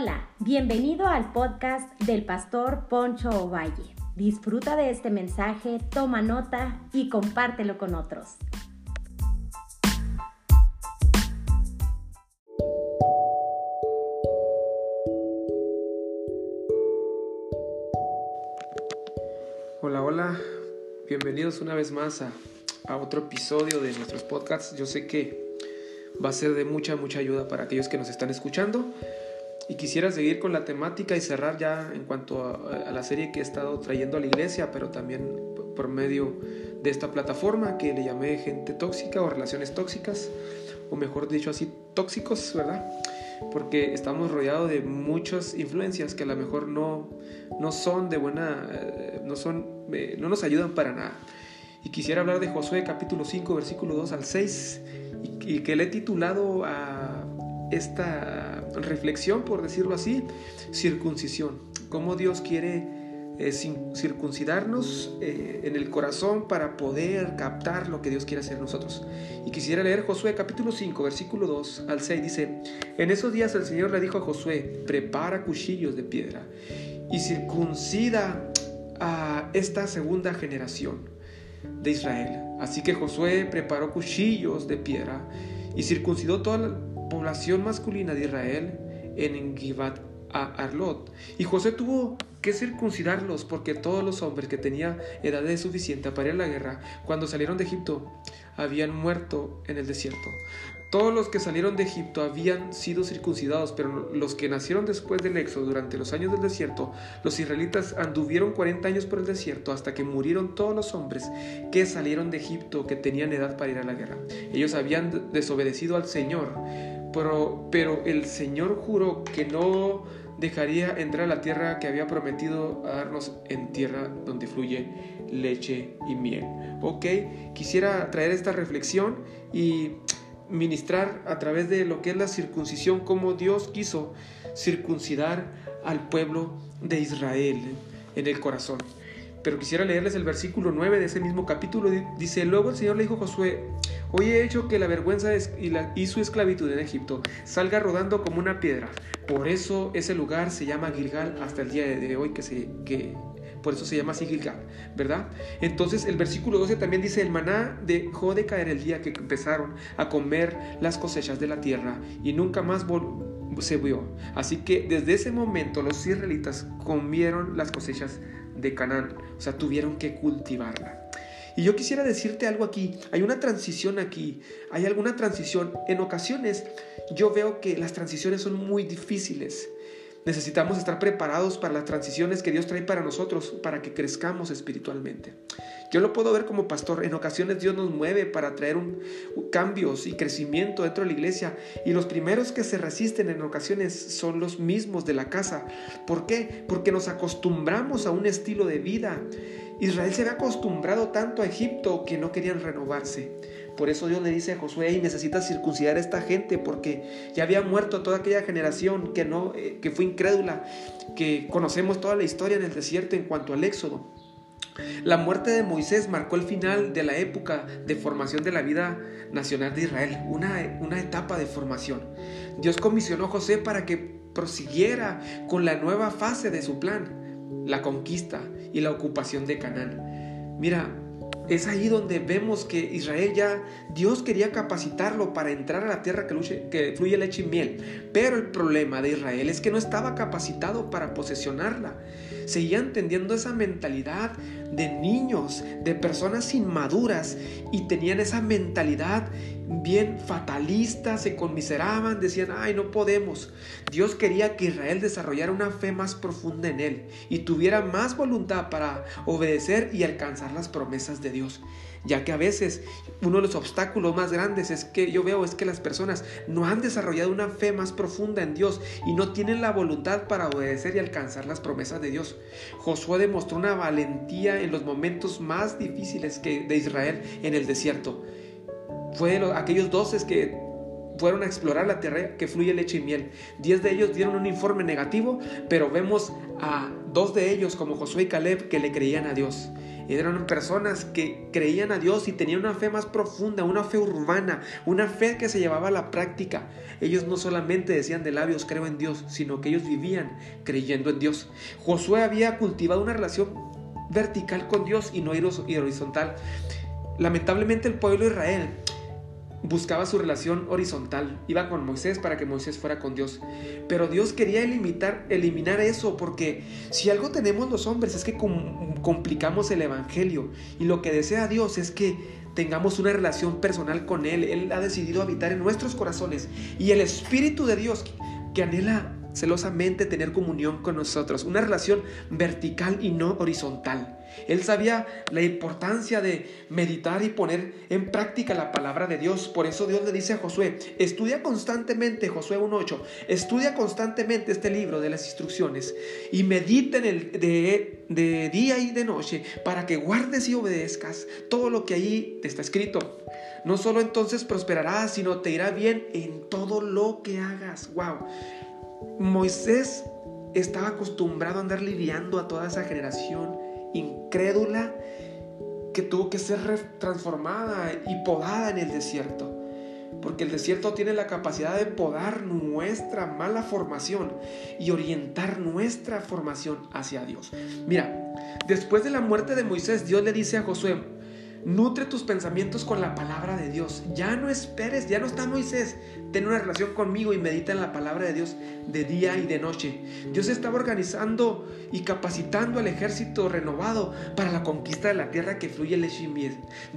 Hola, bienvenido al podcast del pastor Poncho Ovalle. Disfruta de este mensaje, toma nota y compártelo con otros. Hola, hola, bienvenidos una vez más a, a otro episodio de nuestros podcasts. Yo sé que va a ser de mucha, mucha ayuda para aquellos que nos están escuchando. Y quisiera seguir con la temática y cerrar ya en cuanto a, la serie que he estado trayendo a la iglesia, pero también por medio de esta plataforma que le llamé gente tóxica o relaciones tóxicas, o mejor dicho así, tóxicos, ¿verdad? Porque estamos rodeados de muchas influencias que a lo mejor no, no son de buena, eh, no, son, eh, no nos ayudan para nada. Y quisiera hablar de Josué capítulo 5, versículo 2 al 6, y, y que le he titulado a esta reflexión, por decirlo así, circuncisión. Cómo Dios quiere eh, circuncidarnos eh, en el corazón para poder captar lo que Dios quiere hacer en nosotros. Y quisiera leer Josué capítulo 5, versículo 2 al 6. Dice, en esos días el Señor le dijo a Josué, prepara cuchillos de piedra y circuncida a esta segunda generación de Israel. Así que Josué preparó cuchillos de piedra y circuncidó toda población masculina de Israel en Givat a Arlot. Y José tuvo que circuncidarlos porque todos los hombres que tenían edad suficiente para ir a la guerra cuando salieron de Egipto habían muerto en el desierto. Todos los que salieron de Egipto habían sido circuncidados, pero los que nacieron después del éxodo durante los años del desierto, los israelitas anduvieron 40 años por el desierto hasta que murieron todos los hombres que salieron de Egipto que tenían edad para ir a la guerra. Ellos habían desobedecido al Señor, pero, pero el Señor juró que no dejaría entrar a la tierra que había prometido a darnos en tierra donde fluye leche y miel. Ok, quisiera traer esta reflexión y ministrar a través de lo que es la circuncisión, cómo Dios quiso circuncidar al pueblo de Israel en el corazón. Pero quisiera leerles el versículo 9 de ese mismo capítulo. Dice, luego el Señor le dijo a Josué, hoy he hecho que la vergüenza y, su esclavitud en Egipto salga rodando como una piedra. Por eso ese lugar se llama Gilgal hasta el día de hoy, que, se, que por eso se llama así Gilgal, ¿verdad? Entonces el versículo 12 también dice, el maná dejó de caer el día que empezaron a comer las cosechas de la tierra y nunca más se vio. Así que desde ese momento los israelitas comieron las cosechas de Canaán, o sea, tuvieron que cultivarla. Y yo quisiera decirte algo aquí, hay una transición aquí, hay alguna transición. En ocasiones yo veo que las transiciones son muy difíciles. Necesitamos estar preparados para las transiciones que Dios trae para nosotros, para que crezcamos espiritualmente. Yo lo puedo ver como pastor. En ocasiones Dios nos mueve para traer un, cambios y crecimiento dentro de la iglesia. Y los primeros que se resisten en ocasiones son los mismos de la casa. ¿Por qué? Porque nos acostumbramos a un estilo de vida. Israel se había acostumbrado tanto a Egipto que no querían renovarse. Por eso Dios le dice a Josué, y necesitas circuncidar a esta gente porque ya había muerto toda aquella generación que, no, eh, que fue incrédula, que conocemos toda la historia en el desierto en cuanto al éxodo. La muerte de Moisés marcó el final de la época de formación de la vida nacional de Israel, una, una etapa de formación. Dios comisionó a José para que prosiguiera con la nueva fase de su plan, la conquista y la ocupación de Canaán. Mira, es ahí donde vemos que Israel ya, Dios quería capacitarlo para entrar a la tierra que, que, fluye leche y miel. Pero el problema de Israel es que no estaba capacitado para posesionarla. Seguían teniendo esa mentalidad de niños, de personas inmaduras y tenían esa mentalidad bien fatalista, se conmiseraban, decían, ay, no podemos. Dios quería que Israel desarrollara una fe más profunda en Él y tuviera más voluntad para obedecer y alcanzar las promesas de Dios. Ya que a veces uno de los obstáculos más grandes es que yo veo es que las personas no han desarrollado una fe más profunda en Dios y no tienen la voluntad para obedecer y alcanzar las promesas de Dios. Josué demostró una valentía en los momentos más difíciles que de Israel en el desierto fue aquellos doces que fueron a explorar la tierra que fluye leche y miel. Diez de ellos dieron un informe negativo, pero vemos a dos de ellos, como Josué y Caleb, que le creían a Dios. Eran personas que creían a Dios y tenían una fe más profunda, una fe urbana, una fe que se llevaba a la práctica. Ellos no solamente decían de labios creo en Dios, sino que ellos vivían creyendo en Dios. Josué había cultivado una relación vertical con Dios y no horizontal. Lamentablemente el pueblo de Israel buscaba su relación horizontal, iba con Moisés para que Moisés fuera con Dios. Pero Dios quería eliminar, eso porque si algo tenemos los hombres es que complicamos el Evangelio y lo que desea Dios es que tengamos una relación personal con Él. Él ha decidido habitar en nuestros corazones y el Espíritu de Dios que anhela celosamente tener comunión con nosotros, una relación vertical y no horizontal. Él sabía la importancia de meditar y poner en práctica la palabra de Dios. Por eso Dios le dice a Josué, estudia constantemente, Josué 1.8, estudia constantemente este libro de las instrucciones y medita en el de, de día y de noche para que guardes y obedezcas todo lo que ahí te está escrito. No solo entonces prosperarás, sino te irá bien en todo lo que hagas. Wow. Moisés estaba acostumbrado a andar lidiando a toda esa generación incrédula que tuvo que ser transformada y podada en el desierto. Porque el desierto tiene la capacidad de podar nuestra mala formación y orientar nuestra formación hacia Dios. Mira, después de la muerte de Moisés, Dios le dice a Josué, Nutre tus pensamientos con la palabra de Dios. Ya no esperes, ya no está Moisés. Ten una relación conmigo y medita en la palabra de Dios de día y de noche. Dios estaba organizando y capacitando al ejército renovado para la conquista de la tierra que fluye el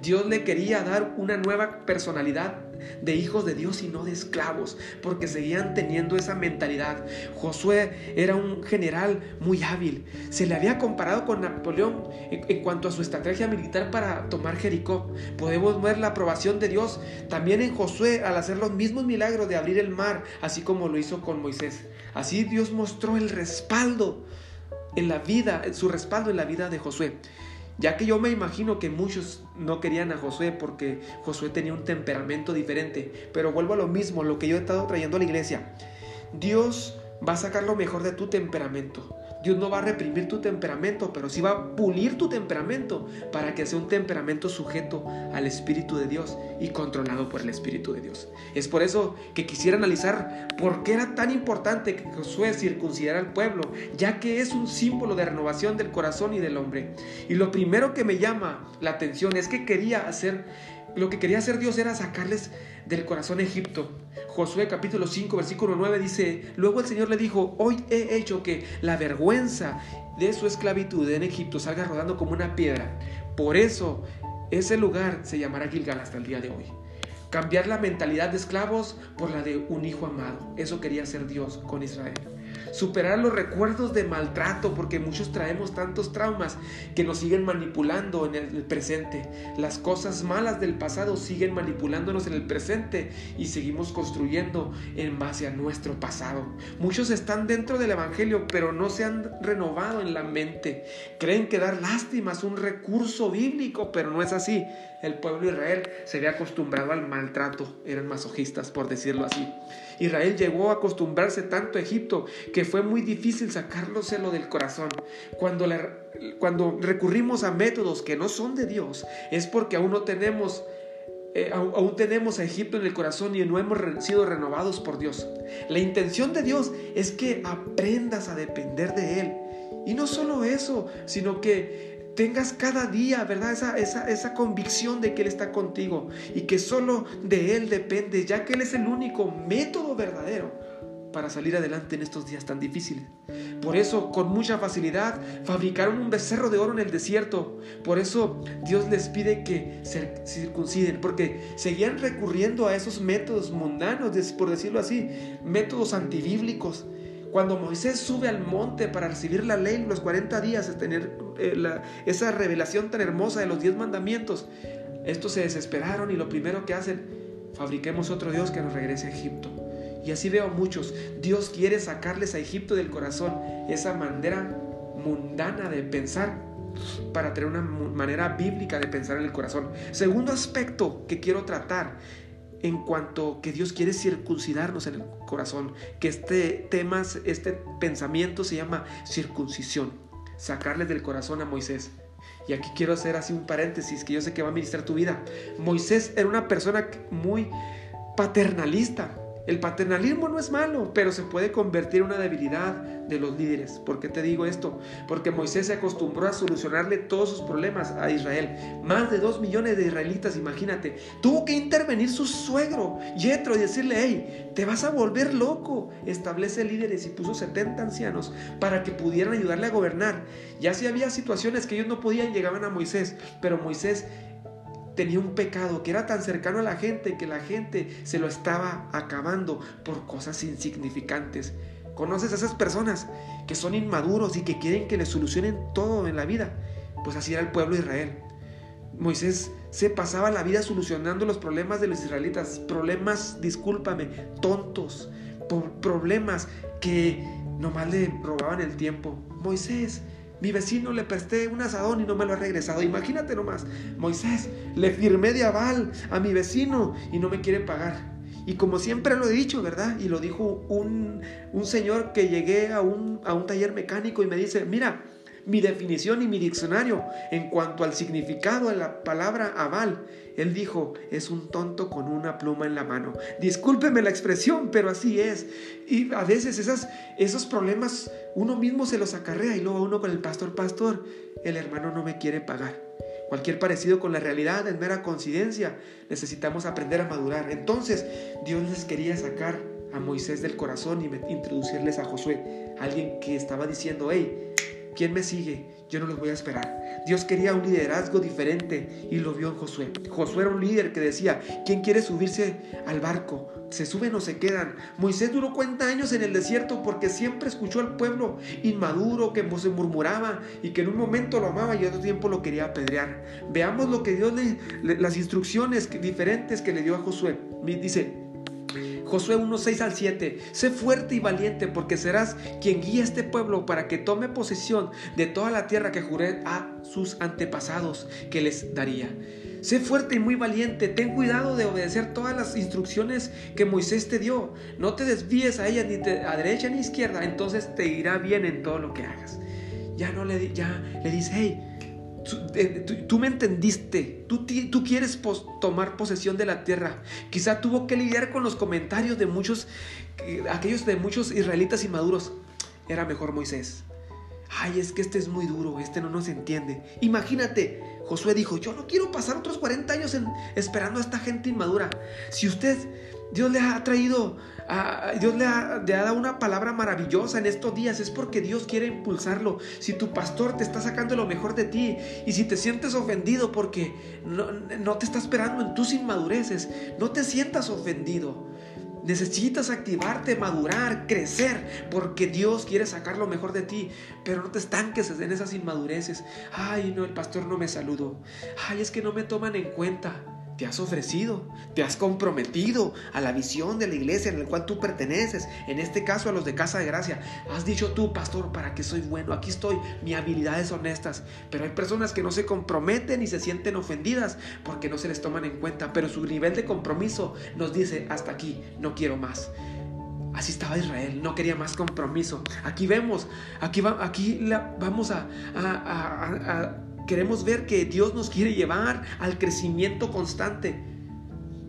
Dios le quería dar una nueva personalidad de hijos de Dios y no de esclavos, porque seguían teniendo esa mentalidad. Josué era un general muy hábil. Se le había comparado con Napoleón en, cuanto a su estrategia militar para tomar Jericó. Podemos ver la aprobación de Dios también en Josué al hacer los mismos milagros de abrir el mar, así como lo hizo con Moisés. Así Dios mostró el respaldo en la vida, su respaldo en la vida de Josué. Ya que yo me imagino que muchos no querían a Josué porque Josué tenía un temperamento diferente. Pero vuelvo a lo mismo, lo que yo he estado trayendo a la iglesia. Dios va a sacar lo mejor de tu temperamento. Dios no va a reprimir tu temperamento, pero sí va a pulir tu temperamento para que sea un temperamento sujeto al Espíritu de Dios y controlado por el Espíritu de Dios. Es por eso que quisiera analizar por qué era tan importante que Josué circuncidara al pueblo, ya que es un símbolo de renovación del corazón y del hombre. Y lo primero que me llama la atención es que quería hacer lo que quería hacer Dios era sacarles del corazón Egipto. Josué capítulo 5 versículo 9 dice, luego el Señor le dijo, hoy he hecho que la vergüenza de su esclavitud en Egipto salga rodando como una piedra. Por eso ese lugar se llamará Gilgal hasta el día de hoy. Cambiar la mentalidad de esclavos por la de un hijo amado. Eso quería hacer Dios con Israel superar los recuerdos de maltrato, porque muchos traemos tantos traumas que nos siguen manipulando en el presente. Las cosas malas del pasado siguen manipulándonos en el presente y seguimos construyendo en base a nuestro pasado. Muchos están dentro del Evangelio, pero no se han renovado en la mente. Creen que dar lástima es un recurso bíblico, pero no es así. El pueblo de Israel se había acostumbrado al maltrato, eran masojistas, por decirlo así. Israel llegó a acostumbrarse tanto a Egipto que fue muy difícil sacárselo del corazón. Cuando, recurrimos a métodos que no son de Dios, es porque aún no tenemos eh, aún tenemos a Egipto en el corazón y no hemos sido renovados por Dios. La intención de Dios es que aprendas a depender de Él. Y no solo eso, sino que tengas cada día, ¿verdad? Esa, esa, esa convicción de que Él está contigo y que solo de Él depende, ya que Él es el único método verdadero para salir adelante en estos días tan difíciles. Por eso, con mucha facilidad, fabricaron un becerro de oro en el desierto. Por eso Dios les pide que se circunciden, porque seguían recurriendo a esos métodos mundanos, por decirlo así, métodos antibíblicos cuando Moisés sube al monte para recibir la ley, los 40 días, es tener eh, esa revelación tan hermosa de los 10 mandamientos, estos se desesperaron y lo primero que hacen, fabriquemos otro Dios que nos regrese a Egipto. Y así veo muchos. Dios quiere sacarles a Egipto del corazón esa manera mundana de pensar para tener una manera bíblica de pensar en el corazón. Segundo aspecto que quiero tratar en cuanto que Dios quiere circuncidarnos en el corazón, que este tema, este pensamiento se llama circuncisión, sacarle del corazón a Moisés Y aquí quiero hacer así un paréntesis que yo sé que va a ministrar tu vida. Moisés era una persona muy paternalista. El paternalismo no es malo, pero se puede convertir en una debilidad de los líderes. ¿Por qué te digo esto? Porque Moisés se acostumbró a solucionarle todos sus problemas a Israel. Más de dos millones de israelitas, imagínate. Tuvo que intervenir su suegro, Yetro, y decirle, hey, te vas a volver loco. Establece líderes y puso 70 ancianos para que pudieran ayudarle a gobernar. Ya si había situaciones que ellos no podían, llegaban a Moisés, pero Moisés tenía un pecado que era tan cercano a la gente que la gente se lo estaba acabando por cosas insignificantes. ¿Conoces a esas personas que son inmaduros y que quieren que les solucionen todo en la vida? Pues así era el pueblo de Israel. Moisés se pasaba la vida solucionando los problemas de los israelitas, problemas, discúlpame, tontos, problemas que nomás le robaban el tiempo. Moisés, mi vecino le presté un asadón y no me lo ha regresado. Imagínate nomás, Moisés, le firmé de aval a mi vecino y no me quiere pagar. Y como siempre lo he dicho, ¿verdad? Y lo dijo un, un señor que llegué a un, a un taller mecánico y me dice, mira, mi definición y mi diccionario en cuanto al significado de la palabra aval. Él dijo, es un tonto con una pluma en la mano. Discúlpeme la expresión, pero así es. Y a veces esas, esos problemas uno mismo se los acarrea y luego uno con el pastor, pastor, el hermano no me quiere pagar. Cualquier parecido con la realidad es mera coincidencia. Necesitamos aprender a madurar. Entonces Dios les quería sacar a Moisés del corazón y introducirles a Josué, alguien que estaba diciendo, hey, ¿quién me sigue? Yo no los voy a esperar. Dios quería un liderazgo diferente y lo vio en Josué. Josué era un líder que decía, ¿quién quiere subirse al barco? ¿Se suben o se quedan? Moisés duró 40 años en el desierto porque siempre escuchó al pueblo inmaduro que se murmuraba y que en un momento lo amaba y otro tiempo lo quería apedrear. Veamos lo que Dios le, las instrucciones diferentes que le dio a Josué. Dice, Josué 1, 6 al 7. Sé fuerte y valiente porque serás quien guía a este pueblo para que tome posesión de toda la tierra que juré a sus antepasados que les daría. Sé fuerte y muy valiente, ten cuidado de obedecer todas las instrucciones que Moisés te dio. No te desvíes a ella ni a derecha ni a izquierda, entonces te irá bien en todo lo que hagas. Ya no le, ya le dice, hey, Tú, me entendiste, tú, quieres tomar posesión de la tierra. Quizá tuvo que lidiar con los comentarios de muchos, aquellos de muchos israelitas inmaduros. Era mejor Moisés. Ay, es que este es muy duro, este no nos entiende. Imagínate, Josué dijo, yo no quiero pasar otros 40 años esperando a esta gente inmadura. Si usted, Dios le ha traído Dios le ha, dado una palabra maravillosa en estos días, es porque Dios quiere impulsarlo. Si tu pastor te está sacando lo mejor de ti y si te sientes ofendido porque no, no te está esperando en tus inmadureces, no te sientas ofendido. Necesitas activarte, madurar, crecer, porque Dios quiere sacar lo mejor de ti. Pero no te estanques en esas inmadureces. Ay, no, el pastor no me saludó. Ay, es que no me toman en cuenta te has ofrecido, te has comprometido a la visión de la iglesia en la cual tú perteneces, en este caso a los de Casa de Gracia. Has dicho tú, pastor, para que soy bueno, aquí estoy, mi habilidad es honestas, pero hay personas que no se comprometen y se sienten ofendidas porque no se les toman en cuenta, pero su nivel de compromiso nos dice, hasta aquí, no quiero más. Así estaba Israel, no quería más compromiso. Aquí vemos, aquí, va, aquí la, vamos a Queremos ver que Dios nos quiere llevar al crecimiento constante.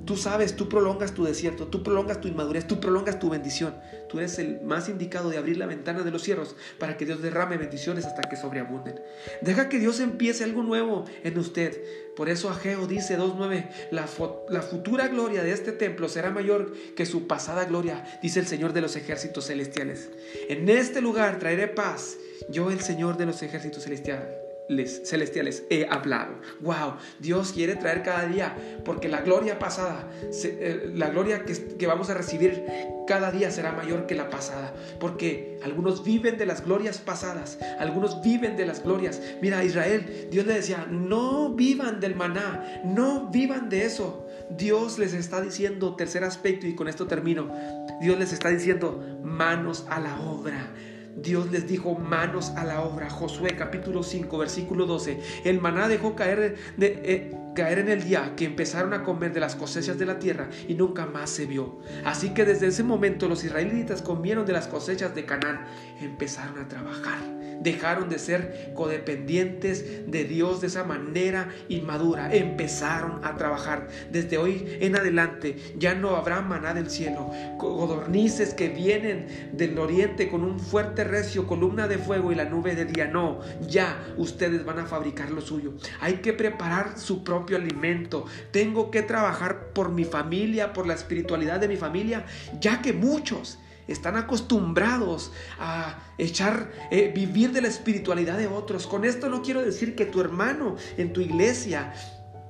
Tú sabes, tú prolongas tu desierto, tú prolongas tu inmadurez, tú prolongas tu bendición. Tú eres el más indicado de abrir la ventana de los cielos para que Dios derrame bendiciones hasta que sobreabunden. Deja que Dios empiece algo nuevo en usted. Por eso Ageo dice 2.9, la, la futura gloria de este templo será mayor que su pasada gloria, dice el Señor de los ejércitos celestiales. En este lugar traeré paz, yo el Señor de los ejércitos celestiales celestiales he hablado. Wow, Dios quiere traer cada día, porque la gloria pasada, eh, la gloria que, vamos a recibir cada día será mayor que la pasada, porque algunos viven de las glorias pasadas, algunos viven de las glorias. Mira, Israel, Dios le decía, no vivan del maná, no vivan de eso. Dios les está diciendo, tercer aspecto, y con esto termino, Dios les está diciendo, manos a la obra Dios les dijo manos a la obra. Josué capítulo 5 versículo 12. El maná dejó caer, de, eh, caer en el día que empezaron a comer de las cosechas de la tierra y nunca más se vio. Así que desde ese momento los israelitas comieron de las cosechas de Canaán. Empezaron a trabajar dejaron de ser codependientes de Dios de esa manera inmadura. Empezaron a trabajar. Desde hoy en adelante ya no habrá maná del cielo. Codornices que vienen del oriente con un fuerte recio, columna de fuego y la nube de día. No, ya ustedes van a fabricar lo suyo. Hay que preparar su propio alimento. Tengo que trabajar por mi familia, por la espiritualidad de mi familia, ya que muchos están acostumbrados a echar, eh, vivir de la espiritualidad de otros. Con esto no quiero decir que tu hermano en tu iglesia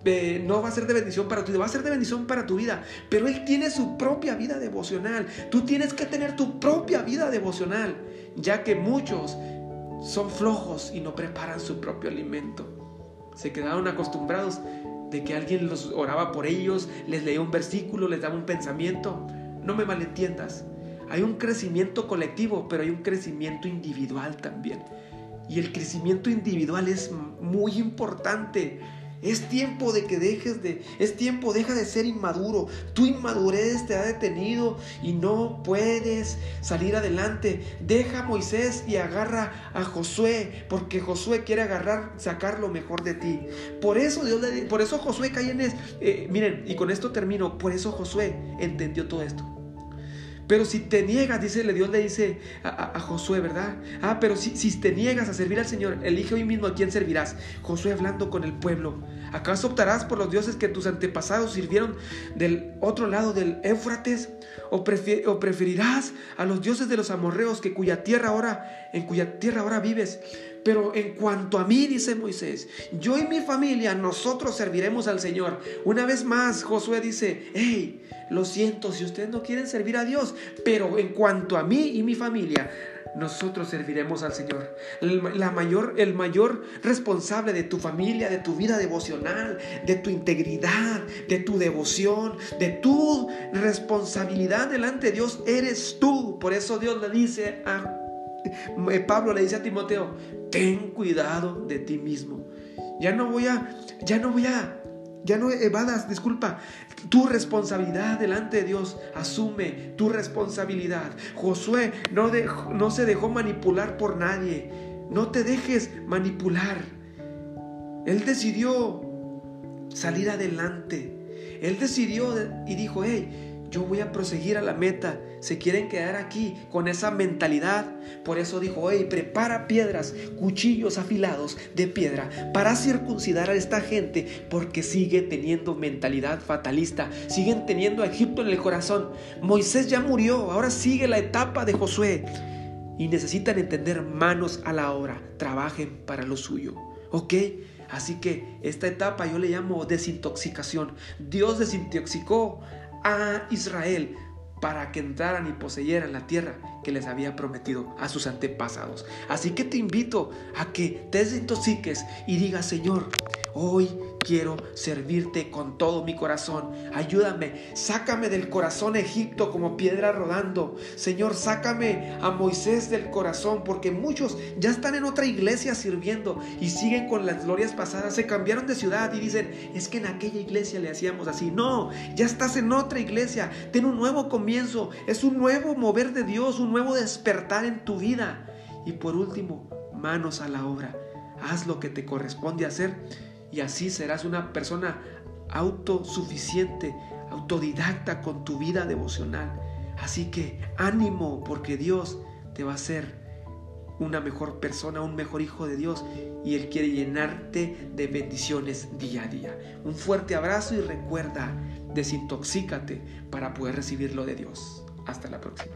eh, no va a ser de bendición para tu vida, va a ser de bendición para tu vida, pero él tiene su propia vida devocional. Tú tienes que tener tu propia vida devocional, ya que muchos son flojos y no preparan su propio alimento. Se quedaron acostumbrados de que alguien los oraba por ellos, les leía un versículo, les daba un pensamiento. No me malentiendas. Hay un crecimiento colectivo, pero hay un crecimiento individual también. Y el crecimiento individual es muy importante. Es tiempo de que dejes de, es tiempo, deja de ser inmaduro. Tu inmadurez te ha detenido y no puedes salir adelante. Deja a Moisés y agarra a Josué, porque Josué quiere agarrar, sacar lo mejor de ti. Por eso Dios le, por eso Josué cae en es, eh, miren, y con esto termino. Por eso Josué entendió todo esto. Pero si te niegas, dice Dios le dice a, Josué, ¿verdad? Ah, pero si, si te niegas a servir al Señor, elige hoy mismo a quién servirás. Josué hablando con el pueblo. ¿Acaso optarás por los dioses que tus antepasados sirvieron del otro lado del Éufrates? ¿O, ¿O, preferirás a los dioses de los amorreos que cuya tierra ahora, en cuya tierra ahora vives? Pero en cuanto a mí, dice Moisés, yo y mi familia, nosotros serviremos al Señor. Una vez más, Josué dice, hey, lo siento si ustedes no quieren servir a Dios, pero en cuanto a mí y mi familia, nosotros serviremos al Señor. La mayor, el mayor responsable de tu familia, de tu vida devocional, de tu integridad, de tu devoción, de tu responsabilidad delante de Dios, eres tú. Por eso Dios le dice a Pablo le dice a Timoteo, ten cuidado de ti mismo. Ya no voy a, ya no voy a, ya no evadas, disculpa, tu responsabilidad delante de Dios. Asume tu responsabilidad. Josué no, no se dejó manipular por nadie. No te dejes manipular. Él decidió salir adelante. Él decidió y dijo, hey, yo voy a proseguir a la meta. Se quieren quedar aquí con esa mentalidad. Por eso dijo, hey, prepara piedras, cuchillos afilados de piedra para circuncidar a esta gente porque sigue teniendo mentalidad fatalista. Siguen teniendo a Egipto en el corazón. Moisés ya murió, ahora sigue la etapa de Josué. Y necesitan entender manos a la obra. Trabajen para lo suyo. ¿Ok? Así que esta etapa yo le llamo desintoxicación. Dios desintoxicó a Israel para que entraran y poseyeran la tierra que les había prometido a sus antepasados. Así que te invito a que te desintoxiques y digas, Señor, hoy quiero servirte con todo mi corazón. Ayúdame, sácame del corazón Egipto como piedra rodando. Señor, sácame a Moisés del corazón, porque muchos ya están en otra iglesia sirviendo y siguen con las glorias pasadas. Se cambiaron de ciudad y dicen, es que en aquella iglesia le hacíamos así. No, ya estás en otra iglesia. Ten un nuevo comienzo. Es un nuevo mover de Dios, un nuevo despertar en tu vida. Y por último, manos a la obra. Haz lo que te corresponde hacer y así serás una persona autosuficiente, autodidacta con tu vida devocional. Así que ánimo porque Dios te va a hacer una mejor persona, un mejor hijo de Dios y Él quiere llenarte de bendiciones día a día. Un fuerte abrazo y recuerda, desintoxícate para poder recibirlo de Dios. Hasta la próxima.